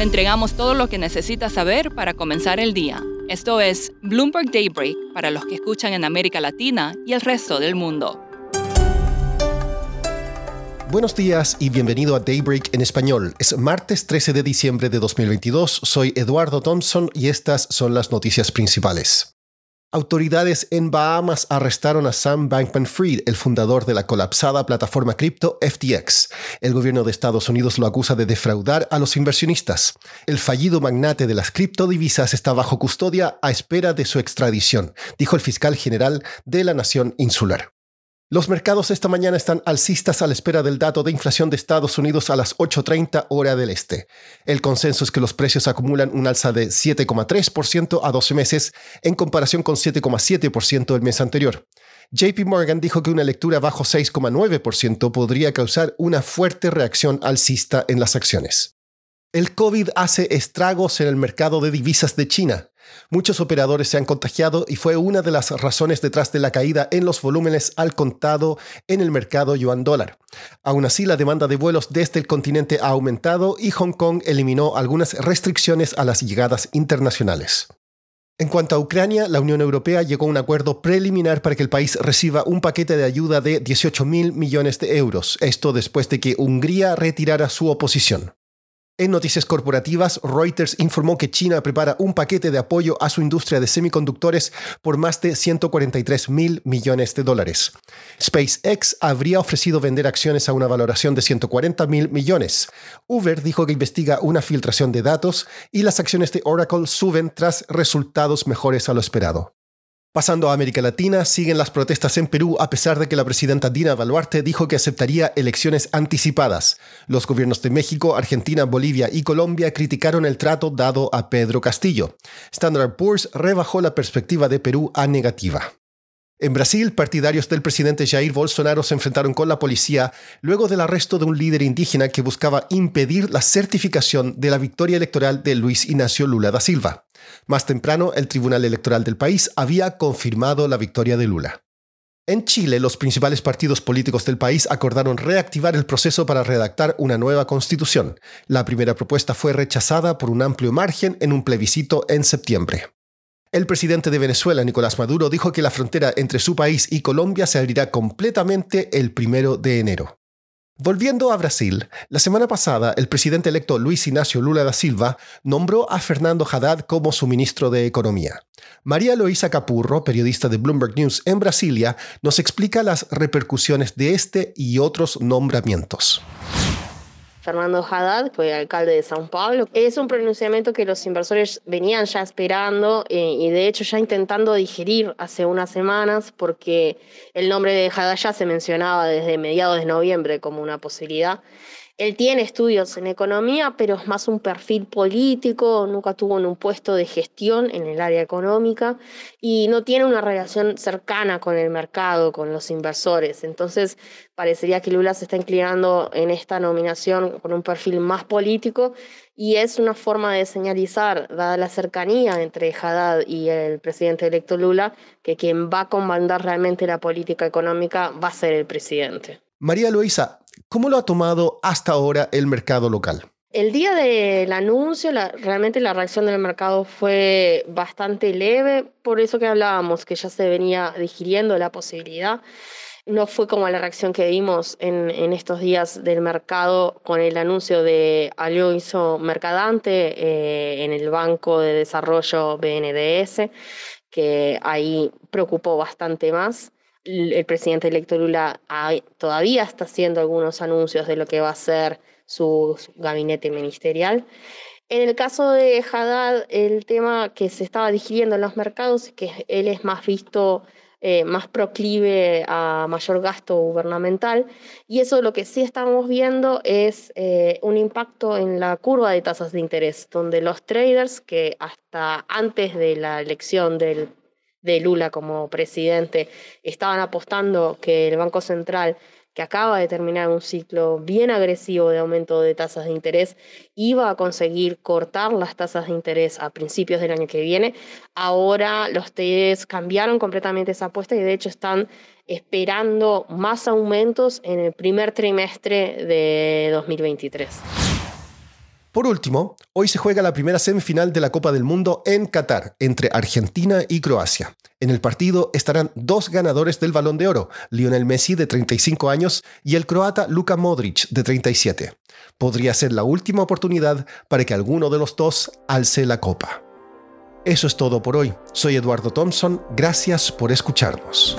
Le entregamos todo lo que necesita saber para comenzar el día. Esto es Bloomberg Daybreak para los que escuchan en América Latina y el resto del mundo. Buenos días y bienvenido a Daybreak en español. Es martes 13 de diciembre de 2022. Soy Eduardo Thompson y estas son las noticias principales. Autoridades en Bahamas arrestaron a Sam Bankman-Fried, el fundador de la colapsada plataforma cripto FTX. El gobierno de Estados Unidos lo acusa de defraudar a los inversionistas. El fallido magnate de las criptodivisas está bajo custodia a espera de su extradición, dijo el fiscal general de la nación insular. Los mercados esta mañana están alcistas a la espera del dato de inflación de Estados Unidos a las 8.30 hora del este. El consenso es que los precios acumulan un alza de 7,3% a 12 meses en comparación con 7,7% el mes anterior. JP Morgan dijo que una lectura bajo 6,9% podría causar una fuerte reacción alcista en las acciones. El COVID hace estragos en el mercado de divisas de China. Muchos operadores se han contagiado y fue una de las razones detrás de la caída en los volúmenes al contado en el mercado yuan dólar. Aún así, la demanda de vuelos desde el continente ha aumentado y Hong Kong eliminó algunas restricciones a las llegadas internacionales. En cuanto a Ucrania, la Unión Europea llegó a un acuerdo preliminar para que el país reciba un paquete de ayuda de 18 mil millones de euros, esto después de que Hungría retirara su oposición. En noticias corporativas, Reuters informó que China prepara un paquete de apoyo a su industria de semiconductores por más de 143 mil millones de dólares. SpaceX habría ofrecido vender acciones a una valoración de 140 mil millones. Uber dijo que investiga una filtración de datos y las acciones de Oracle suben tras resultados mejores a lo esperado. Pasando a América Latina, siguen las protestas en Perú a pesar de que la presidenta Dina Baluarte dijo que aceptaría elecciones anticipadas. Los gobiernos de México, Argentina, Bolivia y Colombia criticaron el trato dado a Pedro Castillo. Standard Poor's rebajó la perspectiva de Perú a negativa. En Brasil, partidarios del presidente Jair Bolsonaro se enfrentaron con la policía luego del arresto de un líder indígena que buscaba impedir la certificación de la victoria electoral de Luis Ignacio Lula da Silva. Más temprano, el Tribunal Electoral del país había confirmado la victoria de Lula. En Chile, los principales partidos políticos del país acordaron reactivar el proceso para redactar una nueva constitución. La primera propuesta fue rechazada por un amplio margen en un plebiscito en septiembre. El presidente de Venezuela, Nicolás Maduro, dijo que la frontera entre su país y Colombia se abrirá completamente el primero de enero. Volviendo a Brasil, la semana pasada el presidente electo Luis Ignacio Lula da Silva nombró a Fernando Haddad como su ministro de Economía. María Loisa Capurro, periodista de Bloomberg News en Brasilia, nos explica las repercusiones de este y otros nombramientos. Fernando Haddad, fue alcalde de São Paulo. Es un pronunciamiento que los inversores venían ya esperando eh, y de hecho ya intentando digerir hace unas semanas porque el nombre de Haddad ya se mencionaba desde mediados de noviembre como una posibilidad. Él tiene estudios en economía, pero es más un perfil político, nunca tuvo un puesto de gestión en el área económica y no tiene una relación cercana con el mercado, con los inversores. Entonces, parecería que Lula se está inclinando en esta nominación con un perfil más político y es una forma de señalizar, dada la cercanía entre Haddad y el presidente electo Lula, que quien va a comandar realmente la política económica va a ser el presidente. María Luisa, ¿cómo lo ha tomado hasta ahora el mercado local? El día del anuncio, realmente la reacción del mercado fue bastante leve, por eso que hablábamos, que ya se venía digiriendo la posibilidad. No fue como la reacción que vimos en, estos días del mercado con el anuncio de Alonso Mercadante eh, en el Banco de Desarrollo BNDS, que ahí preocupó bastante más el presidente electo Lula todavía está haciendo algunos anuncios de lo que va a ser su, gabinete ministerial. En el caso de Haddad, el tema que se estaba digiriendo en los mercados es que él es más visto, eh, más proclive a mayor gasto gubernamental, y eso lo que sí estamos viendo es eh, un impacto en la curva de tasas de interés, donde los traders que hasta antes de la elección del de Lula como presidente estaban apostando que el Banco Central, que acaba de terminar un ciclo bien agresivo de aumento de tasas de interés, iba a conseguir cortar las tasas de interés a principios del año que viene. Ahora los TEDs cambiaron completamente esa apuesta y de hecho están esperando más aumentos en el primer trimestre de 2023. Por último, hoy se juega la primera semifinal de la Copa del Mundo en Qatar, entre Argentina y Croacia. En el partido estarán dos ganadores del Balón de Oro, Lionel Messi de 35 años y el croata Luka Modric de 37. Podría ser la última oportunidad para que alguno de los dos alce la copa. Eso es todo por hoy. Soy Eduardo Thompson. Gracias por escucharnos.